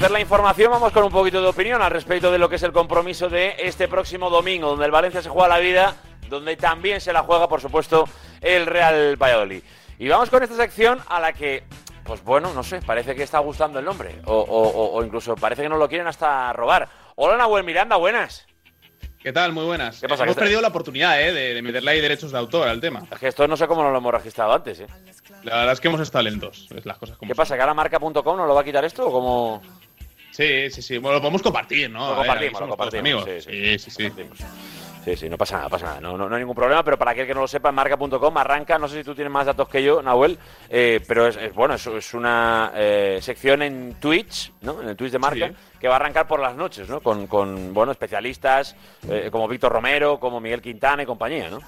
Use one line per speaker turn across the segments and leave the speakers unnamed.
Conocer la información, vamos con un poquito de opinión al respecto de lo que es el compromiso de este próximo domingo, donde el Valencia se juega la vida, donde también se la juega, por supuesto, el Real Valladolid. Y vamos con esta sección a la que, pues bueno, no sé, parece que está gustando el nombre, o, o- o incluso parece que no lo quieren hasta robar. Hola, Nahuel Miranda, buenas.
¿Qué tal? Muy buenas.
¿Qué pasa?
Hemos
¿Qué
perdido la oportunidad ¿eh? de, de meterle ahí derechos de autor al tema.
Es que esto no sé cómo no lo hemos registrado antes, ¿eh?
La verdad es que hemos estado lentos. Las cosas como
¿Qué
son.
pasa? ¿Que ahora marca.com no lo va a quitar esto o cómo...?
Sí, sí, sí. Bueno, lo podemos compartir, ¿no?
Lo
ver,
compartimos, lo compartimos.
amigos.
Sí,
sí, sí.
compartimos. Sí, sí, no pasa nada, pasa nada. No, no, no hay ningún problema, pero para aquel que no lo sepa, en marca.com arranca, no sé si tú tienes más datos que yo, Nahuel, eh, pero es, es- bueno, es, es una eh, sección en Twitch, ¿no? En el Twitch de marca,
Sí.
que va a arrancar por las noches, ¿no? Con, con bueno, especialistas eh, como Víctor Romero, como Miguel Quintana y compañía, ¿no?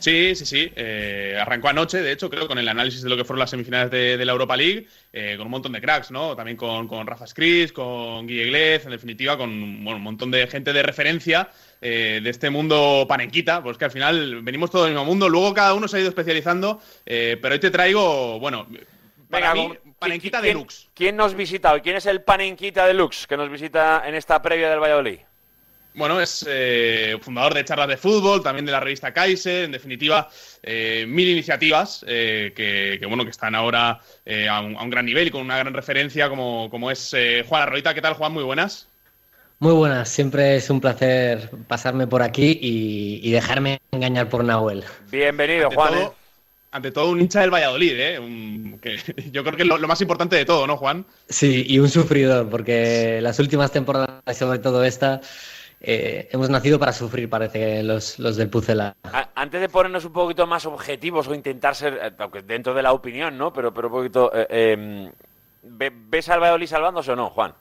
Sí, sí, sí. Eh, arrancó anoche, de hecho, creo, con el análisis de lo que fueron las semifinales de, de la Europa League, eh, con un montón de cracks, ¿no? También con, con Rafa Scris, con Guille Glez, en definitiva, con bueno, un montón de gente de referencia eh, de este mundo panenquita, pues que al final venimos todos del mismo mundo, luego cada uno se ha ido especializando, eh, pero hoy te traigo, bueno, para
Venga,
mí,
¿quién-
panenquita
quién-
deluxe.
¿Quién nos visita hoy? ¿Quién es el Panenquita Deluxe que nos visita en esta previa del Valladolid?
Bueno, es eh, fundador de charlas de fútbol, también de la revista Kaiser, en definitiva, eh, mil iniciativas eh, que, que, bueno, que están ahora eh, a, un, a un gran nivel y con una gran referencia como, como es eh, Juan Arroita. ¿Qué tal, Juan? Muy buenas.
Muy buenas, siempre es un placer pasarme por aquí y, y dejarme engañar por Nahuel.
Bienvenido,
Ante
Juan.
todo,
¿eh?
ante todo, un hincha del Valladolid, ¿eh? Un- que yo creo que es lo, lo más importante de todo, ¿no, Juan?
Sí, y un sufridor, porque las últimas temporadas, sobre todo esta, eh, hemos nacido para sufrir, parece que los, los del Pucela.
Antes de ponernos un poquito más objetivos o intentar ser, eh, aunque dentro de la opinión, ¿no? Pero, pero un poquito. eh, eh, ¿ve- ¿Ves al Valladolid salvándose o no, Juan?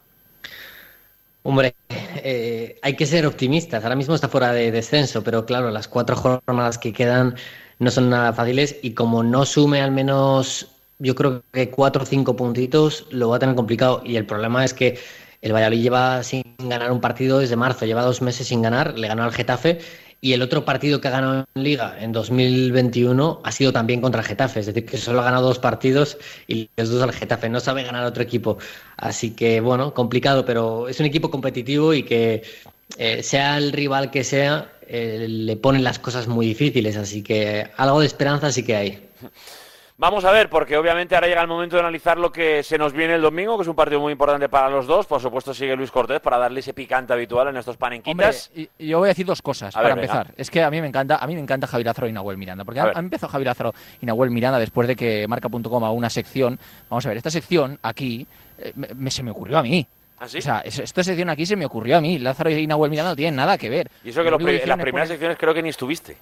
Hombre, eh, hay que ser optimistas. Ahora mismo está fuera de descenso, pero claro, las cuatro jornadas que quedan no son nada fáciles y como no sume al menos, yo creo que cuatro o cinco puntitos, lo va a tener complicado. Y el problema es que el Valladolid lleva sin ganar un partido desde marzo, lleva dos meses sin ganar, le ganó al Getafe. Y el otro partido que ha ganado en Liga en 2021 ha sido también contra el Getafe, es decir, que solo ha ganado dos partidos y los dos al Getafe, no sabe ganar otro equipo. Así que, bueno, complicado, pero es un equipo competitivo y que eh, sea el rival que sea, eh, le ponen las cosas muy difíciles, así que algo de esperanza sí que hay.
Vamos a ver, porque obviamente ahora llega el momento de analizar lo que se nos viene el domingo, que es un partido muy importante para los dos. Por supuesto, sigue Luis Cortés para darle ese picante habitual en estos
Hombre,
panenquitas.
y yo voy a decir dos cosas
A ver,
para
venga.
empezar. Es que a mí me encanta, a mí me encanta Javier Lázaro y Nahuel Miranda, porque
A
empezó Javier Lázaro y Nahuel Miranda después de que marca.com a una sección. Vamos a ver, esta sección aquí eh, me- me- se me ocurrió a mí.
¿Ah, sí?
O sea, es- esta sección aquí se me ocurrió a mí. Lázaro y Nahuel Miranda no tienen nada que ver.
y eso que
Lo
los las primeras secciones creo que ni estuviste.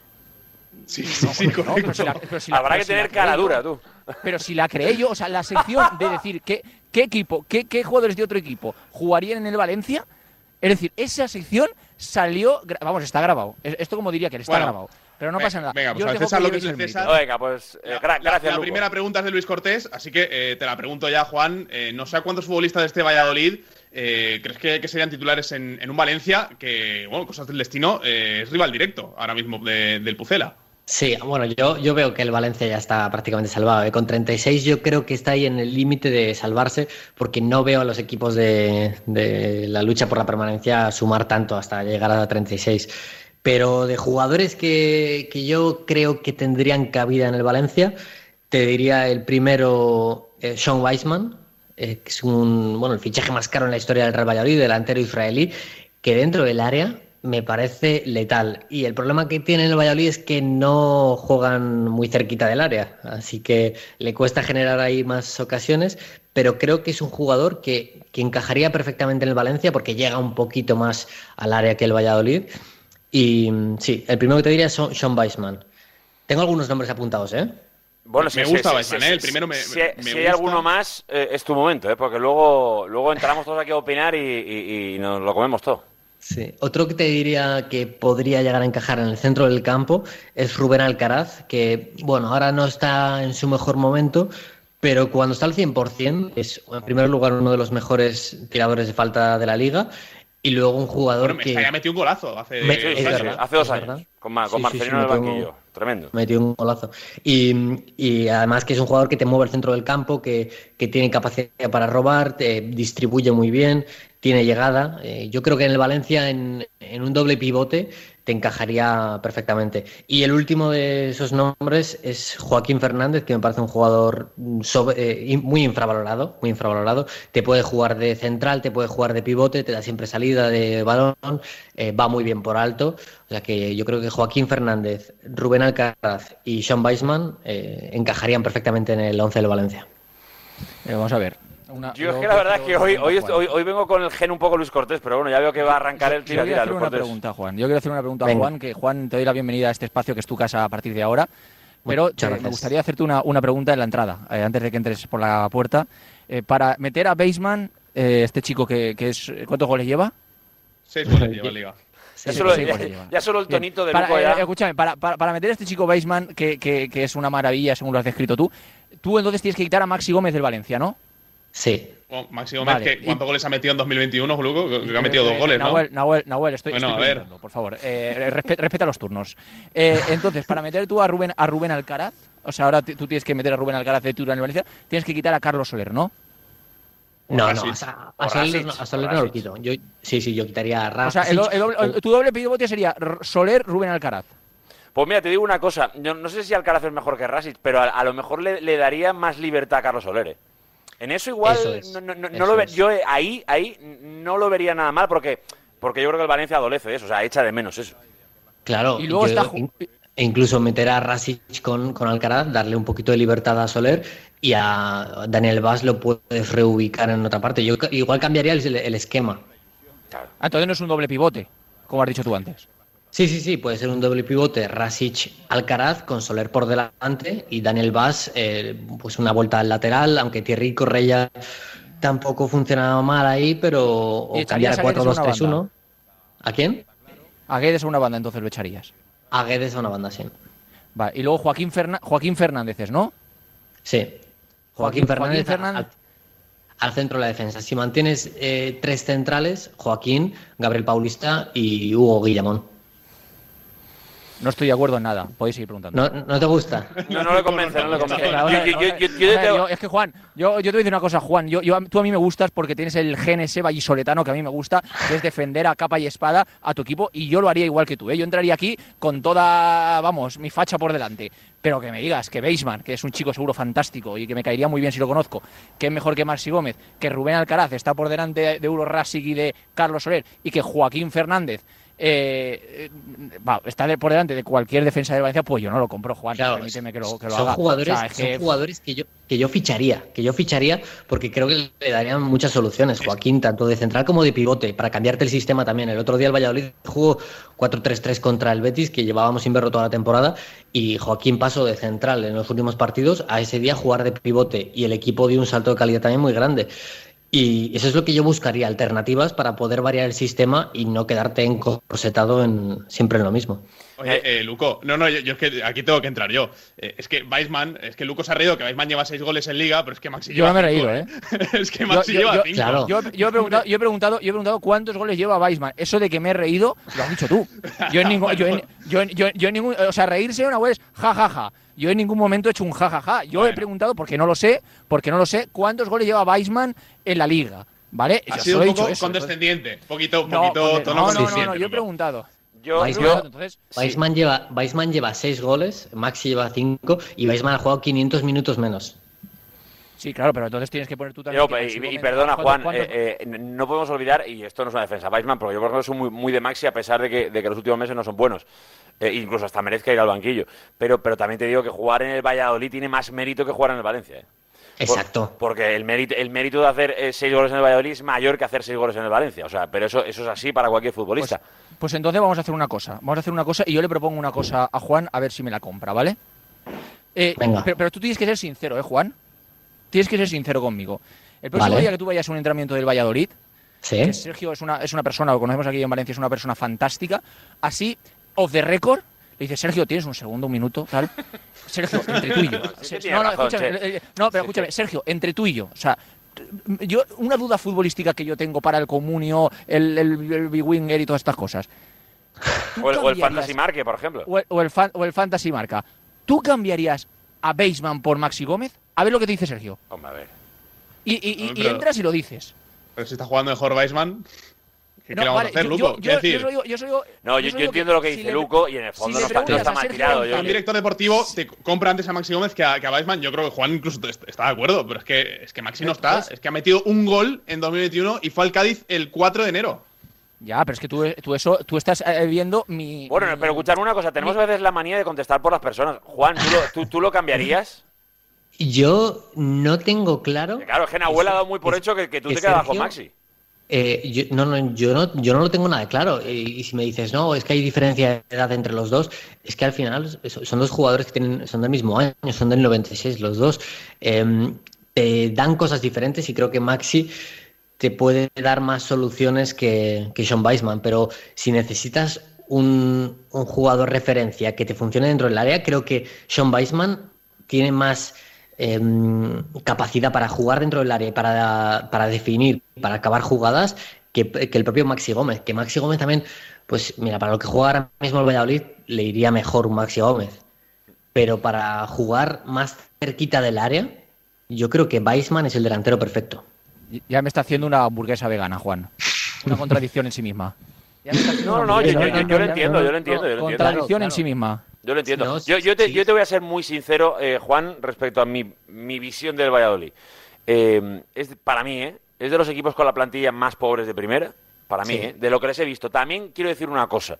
Sí, sí, sí,
No, pero si la- pero si la-
Habrá
pero
que
si
tener cara dura, tú.
Pero si la creé yo, o sea, la sección de decir qué, qué equipo, qué, qué jugadores de otro equipo jugarían en el Valencia, es decir, esa sección salió, vamos, está grabado. Es- Esto como diría que está
Bueno,
grabado. Pero no pasa nada.
venga, pues
Yo
César lo que
mérito.
César.
Venga, pues eh,
La-
gra-
la-
gracias,
La
Luco.
primera pregunta es de Luis Cortés, así que eh, te la pregunto ya, Juan. Eh, no sé a cuántos futbolistas de este Valladolid eh, crees que, que serían titulares en, en un Valencia que, bueno, cosas del destino, eh, es rival directo ahora mismo de- del Pucela.
Sí, bueno, yo, yo veo que el Valencia ya está prácticamente salvado. ¿eh? Con 36 yo creo que está ahí en el límite de salvarse porque no veo a los equipos de, de la lucha por la permanencia sumar tanto hasta llegar a 36. Pero de jugadores que, que yo creo que tendrían cabida en el Valencia, te diría el primero, eh, Sean Weisman, eh, que es un, bueno, el fichaje más caro en la historia del Real Valladolid, delantero israelí, que dentro del área me parece letal. Y el problema que tiene el Valladolid es que no juegan muy cerquita del área, así que le cuesta generar ahí más ocasiones, pero creo que es un jugador que, que encajaría perfectamente en el Valencia porque llega un poquito más al área que el Valladolid. Y mm, sí, el primero que te diría es Sean- Weisman. Tengo algunos nombres apuntados, ¿eh?
Bueno,
Me
sí,
gusta
sí,
Weisman,
sí,
¿eh? El primero me-
si,
me-
si
me
hay alguno más, eh, es tu momento, ¿eh? porque luego, luego entramos todos aquí a opinar y, y- y nos lo comemos todo.
Sí. Otro que te diría que podría llegar a encajar en el centro del campo es Rubén Alcaraz, que, bueno, ahora no está en su mejor momento, pero cuando está al 100% es, en primer lugar, uno de los mejores tiradores de falta de la liga y luego un jugador
Bueno,
que...
Mestalla metió un golazo hace,
Me-
sí, sí,
verdad,
hace dos años. Con, Ma- con
sí,
Marcelino
sí,
en el banquillo. Tremendo.
Metió un golazo. Y, y además que es un jugador que te mueve el centro del campo, que, que tiene capacidad para robar, te distribuye muy bien, tiene llegada. Eh, yo creo que en el Valencia, en, en un doble pivote, te encajaría perfectamente. Y el último de esos nombres es Joaquín Fernández, que me parece un jugador sobre- eh, muy infravalorado, muy infravalorado. Te puede jugar de central, te puede jugar de pivote, te da siempre salida de balón, eh, va muy bien por alto. O sea que yo creo que Joaquín Fernández, Rubén Alcaraz y Sean Weisman eh, encajarían perfectamente en el 11 del Valencia.
Eh, vamos a ver. Una-
Yo es
yo
que la verdad es que hoy, hoy, hoy, hoy vengo con el gen un poco Luis Cortés, pero bueno, ya veo que va a arrancar el
Yo
tira,
quiero hacer una
Cortés.
pregunta, Juan. Yo quiero hacer una pregunta a
Venga.
Juan, que Juan, te doy la bienvenida a este espacio que es tu casa a partir de ahora. Pero te- me gustaría hacerte una, una pregunta en la entrada, eh, antes de que entres por la puerta. Eh, para meter a Baseman, eh, este chico que, que es. ¿Cuántos goles lleva?
Seis goles lleva Liga.
Ya solo,
sí,
ya-
goles lleva.
ya solo el
Bien.
tonito de
Para-
Luco
eh, escúchame, para, para- para meter a este chico Baseman, que, que- que es una maravilla, según lo has descrito tú, tú entonces tienes que quitar a Maxi Gómez del Valencia, ¿no?
Sí.
Bueno, Máximo
Vale,
Gómez, ¿qué-
y-
¿cuántos goles ha metido en 2021, Luco? Creo que ha metido
Eh,
dos goles, ¿no?
Nahuel, Nahuel, Nahuel, estoy,
Bueno,
estoy
a ver.
preguntando, por favor. Eh, respe- respeta los turnos. Eh, entonces, para meter tú a Rubén, a Rubén Alcaraz, o sea, ahora tú tienes que meter a Rubén Alcaraz de titular en el Valencia, tienes que quitar a Carlos Soler, ¿no?
No, no, a, Sa-
O
a Soler,
Rasic,
no- a
o
Soler no lo quito. Yo, sí, sí, yo quitaría a
O sea,
Rasic.
el do- el doble- el- tu doble pivote sería Soler, Rubén Alcaraz.
Pues mira, te digo una cosa. Yo no sé si Alcaraz es mejor que Rasic, pero a, a lo mejor le, le daría más libertad a Carlos Soler. ¿eh? En eso igual
Eso es,
no, no- no- no
eso
lo ve-
es.
yo eh, ahí, ahí no lo vería nada mal porque, porque yo creo que el Valencia adolece de eso, o sea, echa de menos eso.
Claro.
Y luego
yo-
está
E incluso meter a Rasic con, con Alcaraz, darle un poquito de libertad a Soler y a Daniel Vaz lo puedes reubicar en otra parte. Yo igual cambiaría el, el esquema.
Ah, entonces no es un doble pivote, como has dicho tú antes.
Sí, sí, sí, puede ser un doble pivote, Rasic Alcaraz con Soler por delante y Daniel Vaz, eh, pues una vuelta al lateral, aunque Thierry Correia tampoco funcionaba mal ahí, pero o cambiar a
a Guedes a una
4-2-3-1. ¿A quién?
A Guedes a una banda, entonces lo echarías.
A Guedes a una banda, sí.
Vale, y luego Joaquín, Ferna- Joaquín Fernández, es, ¿no?
Sí.
Joaquín-
Joaquín Fernández,
Fernández.
Al, al centro de la defensa. Si mantienes eh, tres centrales, Joaquín, Gabriel Paulista y Hugo Guillamón.
No estoy de acuerdo en nada, podéis seguir preguntando.
¿No, ¿no te gusta?
No, no le convence, no le convence.
Es que Juan, yo, yo te voy a decir una cosa, Juan. Yo, yo- tú a mí me gustas porque tienes el gen ese vallisoletano que a mí me gusta, que es defender a capa y espada a tu equipo, y yo lo haría igual que tú. ¿eh? Yo entraría aquí con toda, vamos, mi facha por delante. Pero que me digas que Beisman, que es un chico seguro fantástico y que me caería muy bien si lo conozco, que es mejor que Maxi Gómez, que Rubén Alcaraz está por delante de Euro Rasic y de Carlos Soler, y que Joaquín Fernández eh, eh, está de- por delante de cualquier defensa de Valencia, pues yo no lo compro, Juan.
Claro,
permíteme que lo, que lo
son
haga.
jugadores,
O sea, es
son
que-
jugadores que yo, que yo ficharía, que yo ficharía porque creo que le darían muchas soluciones. Joaquín, tanto de central como de pivote, para cambiarte el sistema también. El otro día el Valladolid jugó 4-3-3 contra el Betis, que llevábamos sin verlo toda la temporada, y Joaquín pasó de central en los últimos partidos a ese día jugar de pivote, y el equipo dio un salto de calidad también muy grande. Y eso es lo que yo buscaría, alternativas para poder variar el sistema y no quedarte encorsetado en, siempre en lo mismo.
Oye, eh, Luco, no, no, yo, yo es que aquí tengo que entrar yo. Eh, es que Weisman, es que Luco se ha reído que Weisman lleva seis goles en liga, pero es que Maxi
Yo
lleva
no me he reído, ¿eh?
es que Maxi
Yo- yo-
lleva
yo-
cinco.
Claro.
Yo, yo he preguntado, yo, he preguntado, yo he preguntado cuántos goles lleva Weisman. Eso de que me he reído, lo has dicho tú. Yo en ningún, yo en, yo en- yo en- yo en ningún, o sea, reírse una vez, ja, ja, ja. Yo en ningún momento he hecho un ja, ja, ja. Yo he preguntado, porque no lo sé, porque no lo sé, cuántos goles lleva Weisman en la liga. ¿Vale?
Ha
Yo
sido
he
un
dicho
poco
eso.
condescendiente. Poquito,
No,
poquito
conde-
tono
no, no, no, no, yo he preguntado.
Yo,
mal.
Entonces,
Weisman lleva, Weisman lleva 6 goles, Maxi lleva 5 y Weisman ha jugado 500 minutos menos.
sí, claro, pero entonces tienes que poner tú también.
Yo,
que
y, perdona,
¿cuántos-
Juan, eh, eh, no podemos olvidar, y esto no es una defensa, Weisman, porque yo por ejemplo soy muy, muy de Maxi a pesar de que, de que los últimos meses no son buenos. Eh, incluso hasta merezca ir al banquillo. Pero, pero también te digo que jugar en el Valladolid tiene más mérito que jugar en el Valencia. Por-
Exacto.
porque el mérito, el mérito de hacer eh, seis goles en el Valladolid es mayor que hacer seis goles en el Valencia. O sea, pero eso, eso es así para cualquier futbolista.
Pues entonces vamos a hacer una cosa. Vamos a hacer una cosa y yo le propongo una cosa a Juan a ver si me la compra, ¿vale? Eh,
Venga.
Pero, pero tú tienes que ser sincero, ¿eh, Juan? Tienes que ser sincero conmigo. El próximo
Vale.
día que tú vayas a un entrenamiento del Valladolid,
Sí.
que Sergio es una, es una persona, lo conocemos aquí en Valencia, es una persona fantástica, así, off the record, le dices, Sergio, ¿tienes un segundo, un minuto, tal? Sergio, entre tú y yo.
Sí
no, no,
razón,
escúchame,
Che.
eh, no, pero escúchame, Sergio, entre tú y yo, o sea, yo, una duda futbolística que yo tengo para el comunio, el, el, el big winger y todas estas cosas.
O el, o el Fantasy Marque, por ejemplo.
o el, o el fan- o el Fantasy Marca. ¿Tú cambiarías a Baseman por Maxi Gómez? A ver lo que te dice Sergio.
Hombre, a ver.
Y, y- y- y
Pero-
entras y lo dices.
Pero si está jugando mejor Weisman, ¿qué, qué
No,
le vamos
vale,
a hacer,
yo-
Luco?
yo- digo- digo-
No, yo, entiendo lo que
si
dice
le-
Luco y en el fondo
si
no no está mal tirado.
Un director deportivo te compra antes a Maxi Gómez que a, que a Weisman. Yo creo que Juan incluso est- está de acuerdo, pero es que, es que Maxi no está. Es que ha metido un gol en 2021 y fue al Cádiz el 4 de enero.
Ya, pero es que tú, tú eso, tú estás eh, viendo mi.
Bueno,
mi-
pero escuchadme una cosa. Tenemos a veces la manía de contestar por las personas. Juan, ¿tú lo, tú, tú lo cambiarías?
Yo no tengo claro.
Claro, es que Nahuel ha dado muy por hecho que, que tú
que
te quedas
Sergio-
Maxi.
Eh, yo, no, no, yo, no, yo no lo tengo nada claro. Y, si me dices, no, es que hay diferencia de edad entre los dos, es que al final so- son dos jugadores que tienen, son del mismo año, son del 96 los dos. Eh, te dan cosas diferentes y creo que Maxi te puede dar más soluciones que, que Sean Weisman, pero si necesitas un, un jugador referencia que te funcione dentro del área, creo que Sean Weisman tiene más em, capacidad para jugar dentro del área, y para, para definir, para acabar jugadas, que, que el propio Maxi Gómez. Que Maxi Gómez también, pues mira, para lo que juega ahora mismo el Valladolid, le iría mejor un Maxi Gómez. Pero para jugar más cerquita del área, yo creo que Weisman es el delantero perfecto.
Ya me está haciendo una hamburguesa vegana, Juan. Una contradicción en sí misma.
No, no, yo, yo-
hamburguesa
yo- yo
vegana.
lo entiendo, yo lo entiendo, yo lo entiendo.
Contradicción en
Claro,
sí misma.
Yo lo entiendo.
No,
yo, yo te,
sí.
yo te voy a ser muy sincero, eh, Juan, respecto a mi, mi visión del Valladolid. Eh, es, para mí, ¿eh? es de los equipos con la plantilla más pobres de primera. Para mí,
Sí.
¿eh? de lo que les he visto. También quiero decir una cosa.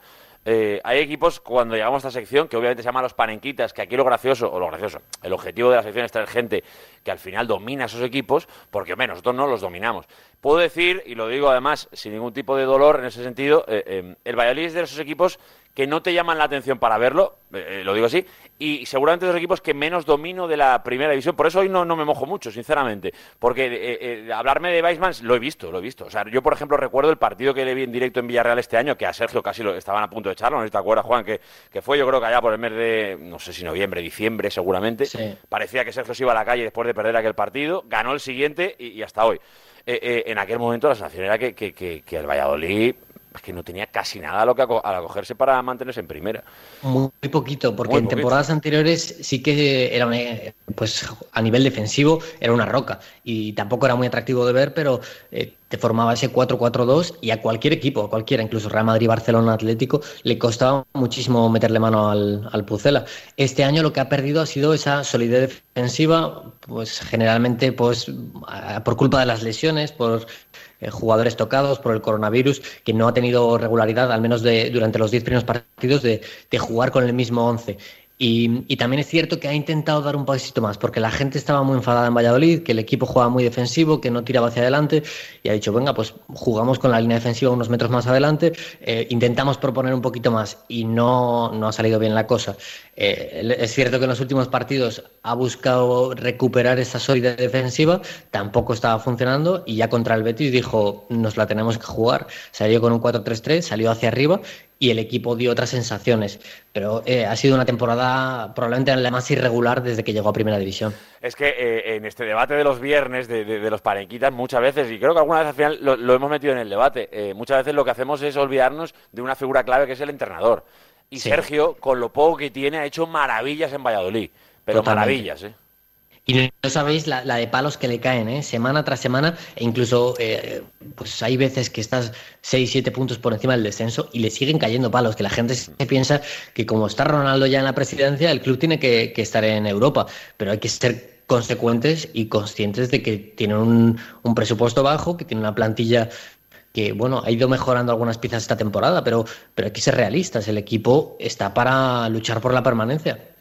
Eh, hay equipos, cuando llegamos a esta sección, que obviamente se llaman los panenquitas, que aquí lo gracioso, o lo gracioso, el objetivo de la sección es traer gente que al final domina esos equipos, porque hombre, nosotros no los dominamos. Puedo decir, y lo digo además sin ningún tipo de dolor en ese sentido, eh, eh, el Valladolid es de esos equipos que no te llaman la atención para verlo, eh, eh, lo digo así, y seguramente los equipos que menos domino de la primera división. Por eso hoy no, no me mojo mucho, sinceramente, porque eh, eh, hablarme de Weisman lo he visto, lo he visto. O sea, yo, por ejemplo, recuerdo el partido que le vi en directo en Villarreal este año, que a Sergio casi lo estaban a punto de echarlo, no sé si te acuerdas, Juan, que, que fue yo creo que allá por el mes de, no sé si noviembre, diciembre, seguramente.
Sí.
Parecía que Sergio se iba a la calle después de perder aquel partido, ganó el siguiente y, y hasta hoy. Eh, en aquel momento la sensación era que, que, que- que el Valladolid es que no tenía casi nada a lo que aco- al acogerse para mantenerse en primera.
Muy, poquito, porque
Muy
en
poquito.
temporadas anteriores sí que era una- pues a nivel defensivo era una roca y tampoco era muy atractivo de ver, pero eh, te formaba ese 4-4-2 y a cualquier equipo, a cualquiera, incluso Real Madrid, Barcelona, Atlético, le costaba muchísimo meterle mano al, al Pucela. Este año lo que ha perdido ha sido esa solidez defensiva, pues generalmente pues por culpa de las lesiones, por eh, jugadores tocados por el coronavirus, que no ha tenido regularidad, al menos de, durante los 10 primeros partidos, de, de jugar con el mismo 11. Y, también es cierto que ha intentado dar un pasito más, porque la gente estaba muy enfadada en Valladolid, que el equipo jugaba muy defensivo, que no tiraba hacia adelante, y ha dicho, venga, pues jugamos con la línea defensiva unos metros más adelante, eh, intentamos proponer un poquito más, y no, no ha salido bien la cosa. Eh, es cierto que en los últimos partidos ha buscado recuperar esa solidez defensiva, tampoco estaba funcionando, y ya contra el Betis dijo, nos la tenemos que jugar. Salió con un 4-3-3, salió hacia arriba, y el equipo dio otras sensaciones. Pero eh, ha sido una temporada probablemente la más irregular desde que llegó a Primera División.
Es que eh, en este debate de los viernes, de, de- de los parenquitas, muchas veces, y creo que alguna vez al final lo, lo hemos metido en el debate, eh, muchas veces lo que hacemos es olvidarnos de una figura clave que es el entrenador. Y
Sí.
Sergio, con lo poco que tiene, ha hecho maravillas en Valladolid. Pero
Totalmente.
maravillas, ¿eh?
Y no, sabéis la, de palos que le caen, ¿eh? semana tras semana, e incluso eh, pues hay veces que estás 6, 7 puntos por encima del descenso y le siguen cayendo palos, que la gente piensa que como está Ronaldo ya en la presidencia, el club tiene que, estar en Europa, pero hay que ser consecuentes y conscientes de que tienen un, un presupuesto bajo, que tiene una plantilla que bueno, ha ido mejorando algunas piezas esta temporada, pero, pero hay que ser realistas, el equipo está para luchar por la permanencia.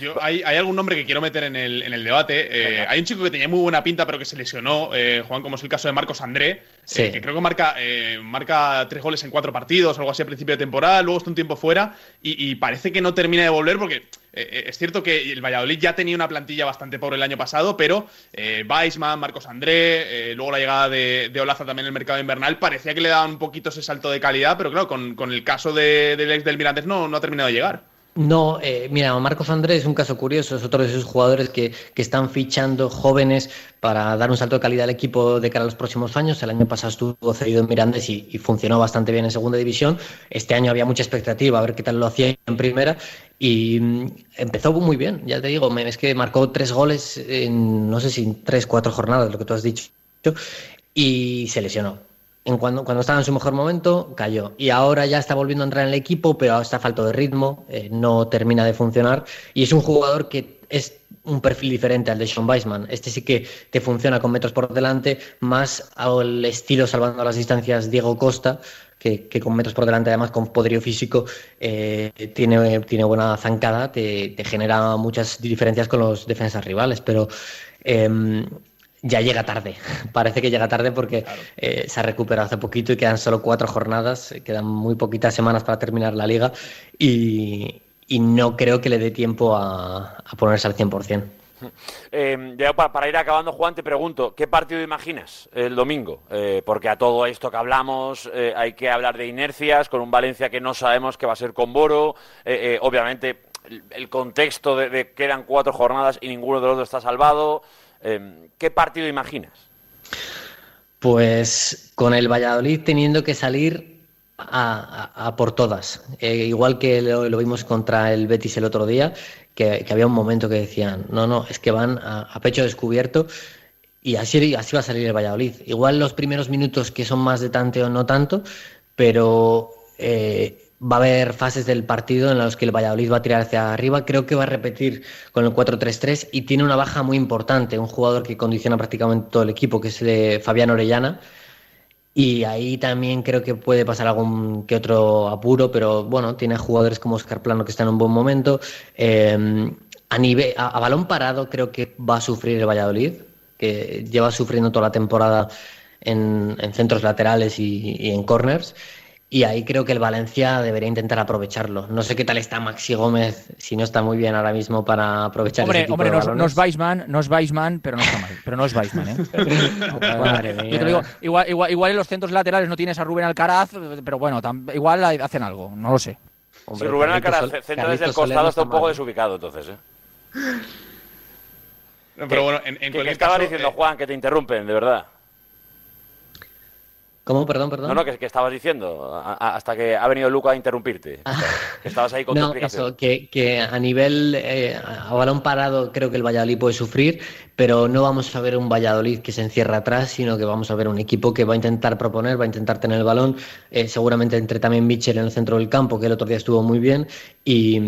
Yo, hay, hay algún nombre que quiero meter en el, en el debate. Eh, hay un chico que tenía muy buena pinta, pero que se lesionó, eh, Juan, como es el caso de Marcos André, eh,
Sí.
que creo que marca, eh, marca tres goles en cuatro partidos, algo así a principio de temporada, luego está un tiempo fuera y, y parece que no termina de volver porque eh, es cierto que el Valladolid ya tenía una plantilla bastante pobre el año pasado, pero eh, Weisman, Marcos André, eh, luego la llegada de, de Olaza también en el mercado invernal, parecía que le daban un poquito ese salto de calidad, pero claro, con, con el caso de- del ex del Mirandés no, no ha terminado de llegar.
No, eh, mira, Marcos Andrés es un caso curioso, es otro de esos jugadores que, que, están fichando jóvenes para dar un salto de calidad al equipo de cara a los próximos años. El año pasado estuvo cedido en Mirandes y, funcionó bastante bien en segunda división. Este año había mucha expectativa a ver qué tal lo hacía en primera y mm, empezó muy bien, ya te digo, es que marcó tres goles en, no sé si en tres, cuatro jornadas, lo que tú has dicho, y se lesionó en cuando, cuando estaba en su mejor momento, cayó. Y ahora ya está volviendo a entrar en el equipo, pero está falto de ritmo, eh, no termina de funcionar. Y es un jugador que es un perfil diferente al de Sean Weisman. Este sí que te funciona con metros por delante, más al estilo salvando las distancias Diego Costa, que, con metros por delante, además con poderío físico, eh, tiene, tiene buena zancada, te, te, genera muchas diferencias con los defensas rivales. Pero em, ya llega tarde. Parece que llega tarde porque eh, se ha recuperado hace poquito y quedan solo cuatro jornadas, quedan muy poquitas semanas para terminar la liga y, no creo que le dé tiempo a, ponerse al 100%.
Eh, ya para, ir acabando, Juan, te pregunto, ¿qué partido imaginas el domingo? Eh, porque a todo esto que hablamos eh, hay que hablar de inercias, con un Valencia que no sabemos que va a ser con Boro, obviamente el, contexto de, de, que quedan cuatro jornadas y ninguno de los dos está salvado. Em, ¿Qué partido imaginas?
Pues con el Valladolid teniendo que salir a, por todas. Eh, igual que lo, vimos contra el Betis el otro día, que, había un momento que decían, no, no, es que van a, pecho descubierto y así, va a salir el Valladolid. Igual los primeros minutos que son más de tanteo no tanto, pero eh, va a haber fases del partido en las que el Valladolid va a tirar hacia arriba. Creo que va a repetir con el 4-3-3 y tiene una baja muy importante, un jugador que condiciona prácticamente todo el equipo, que es el de Fabián Orellana. Y ahí también creo que puede pasar algún que otro apuro, pero bueno, tiene jugadores como Oscar Plano que están en un buen momento. Em, a, balón parado creo que va a sufrir el Valladolid, que lleva sufriendo toda la temporada en, centros laterales y, y en corners. Y ahí creo que el Valencia debería intentar aprovecharlo. No sé qué tal está Maxi Gómez, si no está muy bien ahora mismo para aprovechar
hombre,
ese tipo
hombre,
de
no, no es Weisman, no es Weisman, pero no está mal. Pero no es Weisman, ¿eh? Madre mía. Yo te digo, igual, igual, igual, en los centros laterales no tienes a Rubén Alcaraz, pero bueno, igual hacen algo, no lo sé.
si Rubén Alcaraz centra desde el costado está un poco desubicado, entonces, ¿eh?
pero bueno, en, en
¿Qué estaba diciendo, eh, Juan, que te interrumpen, de verdad?
¿Cómo? Perdón, perdón.
No, no, que, estabas diciendo, hasta que ha venido Luca a interrumpirte. que estabas ahí con
no, Eso, que, a nivel, eh, a balón parado, creo que el Valladolid puede sufrir, pero no vamos a ver un Valladolid que se encierra atrás, sino que vamos a ver un equipo que va a intentar proponer, va a intentar tener el balón. Eh, seguramente entre también Mitchell en el centro del campo, que el otro día estuvo muy bien, y,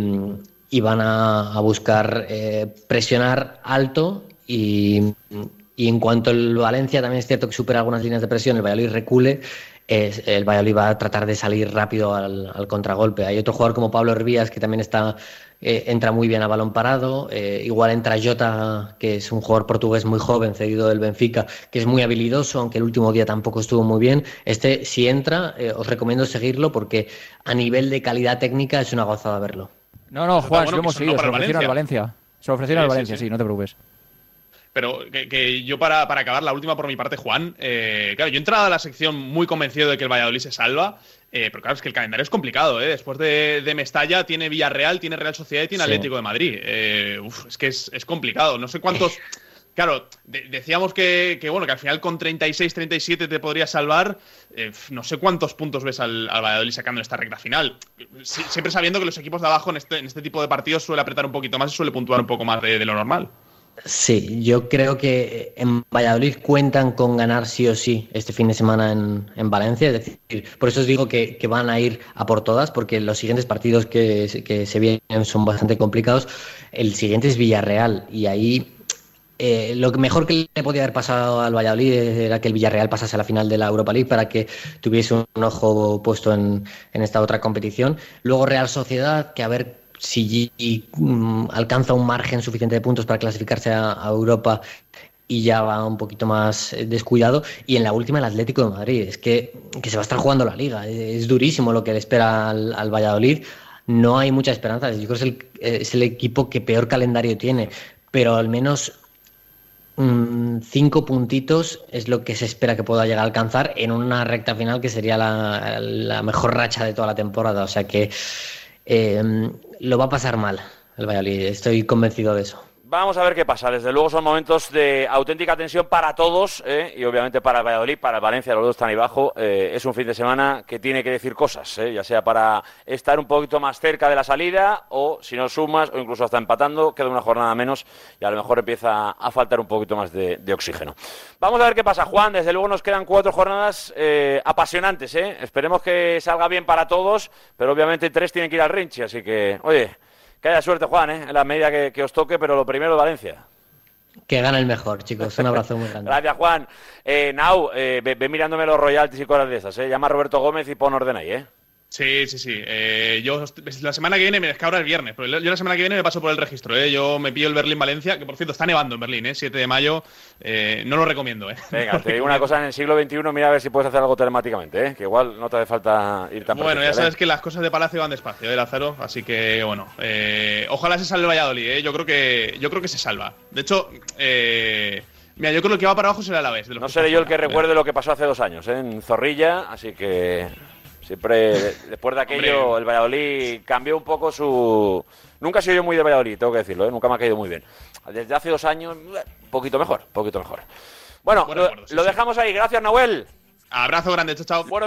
van a, buscar eh, presionar alto y y en cuanto el Valencia también es cierto que supera algunas líneas de presión, el Valladolid recule, el Valladolid va a tratar de salir rápido al, contragolpe. Hay otro jugador como Pablo Hervías que también está eh, entra muy bien a balón parado. Eh, igual entra Jota, que es un jugador portugués muy joven, cedido del Benfica, que es muy habilidoso, aunque el último día tampoco estuvo muy bien. Este, si entra, eh, os recomiendo seguirlo porque a nivel de calidad técnica es una gozada verlo.
No, no, Juan, lo hemos seguido. Se lo ofrecieron al Valencia. Se lo ofrecieron al Valencia, sí, no te preocupes.
Pero que, yo para, para, acabar, la última por mi parte, Juan, eh, claro, yo he entrado a la sección muy convencido de que el Valladolid se salva, eh, pero claro, es que el calendario es complicado, ¿eh? Después de, de Mestalla tiene Villarreal, tiene Real Sociedad y tiene Atlético de Madrid. Eh, uf, es que es, es, complicado. No sé cuántos... Claro, decíamos que, que, bueno, que al final con 36, 37 te podría salvar. Eh, no sé cuántos puntos ves al, al, Valladolid sacando en esta recta final. siempre sabiendo que los equipos de abajo en este, en este tipo de partidos suele apretar un poquito más y suele puntuar un poco más de, de lo normal.
Sí, yo creo que en Valladolid cuentan con ganar sí o sí este fin de semana en, Valencia. Es decir, por eso os digo que, van a ir a por todas, porque los siguientes partidos que, se vienen son bastante complicados. El siguiente es Villarreal y ahí eh, lo mejor que le podía haber pasado al Valladolid era que el Villarreal pasase a la final de la Europa League para que tuviese un ojo puesto en, en esta otra competición. Luego Real Sociedad, que a ver si mm, alcanza un margen suficiente de puntos para clasificarse a, Europa y ya va un poquito más eh, descuidado. Y en la última, el Atlético de Madrid. Es que, se va a estar jugando la liga. Es durísimo lo que le espera al, Valladolid. No hay mucha esperanza. Yo creo que es el, es el, equipo que peor calendario tiene. Pero al menos mm, cinco puntitos es lo que se espera que pueda llegar a alcanzar en una recta final que sería la, la mejor racha de toda la temporada. O sea que eh, lo va a pasar mal el Valladolid. Estoy convencido de eso.
Vamos a ver qué pasa. Desde luego son momentos de auténtica tensión para todos ¿eh? y obviamente para Valladolid, para Valencia, los dos están ahí abajo. Eh, es un fin de semana que tiene que decir cosas, ¿eh? ya sea para estar un poquito más cerca de la salida o si no sumas o incluso hasta empatando, queda una jornada menos y a lo mejor empieza a faltar un poquito más de, de oxígeno. Vamos a ver qué pasa, Juan. Desde luego nos quedan cuatro jornadas apasionantes. Esperemos que salga bien para todos, pero obviamente tres tienen que ir al Rinchi, así que, oye. Que haya suerte, Juan, ¿eh? en la medida que, que os toque, pero lo primero Valencia.
Que gane el mejor, chicos. Un abrazo muy grande.
Gracias, Juan. Eh, Nau, eh, ve, ve, mirándome los royalties y cosas de esas. ¿eh? Llama a Roberto Gómez y pon orden ahí, ¿eh?
Sí, sí, sí. Eh, yo la semana que viene, me es que ahora el viernes, pero yo la semana que viene me paso por el registro. ¿eh? Yo me pillo el Berlín-Valencia, que por cierto está nevando en Berlín, ¿eh? 7 de mayo. Eh, no lo recomiendo. ¿eh?
Venga, te digo una cosa, en el siglo XXI mira a ver si puedes hacer algo telemáticamente, ¿eh? que igual no te hace falta ir tan
Bueno, ya sabes que las cosas de Palacio van despacio, ¿eh, Lázaro? Así que, bueno, eh, ojalá se salve Valladolid, ¿eh? Yo creo que, yo creo que se salva. De hecho, eh, Mira, yo creo que va para abajo será la vez.
no seré yo el que recuerde lo que pasó hace dos años ¿eh? en Zorrilla, así que Siempre, después de aquello, Hombre. el Valladolid cambió un poco su. Nunca he sido yo muy de Valladolid, tengo que decirlo, ¿eh? nunca me ha caído muy bien. Desde hace dos años, un poquito mejor, un poquito mejor. Bueno, bueno lo, acuerdo, sí, lo, dejamos ahí. Gracias, Nahuel.
Abrazo grande, chao, chao.
Bueno,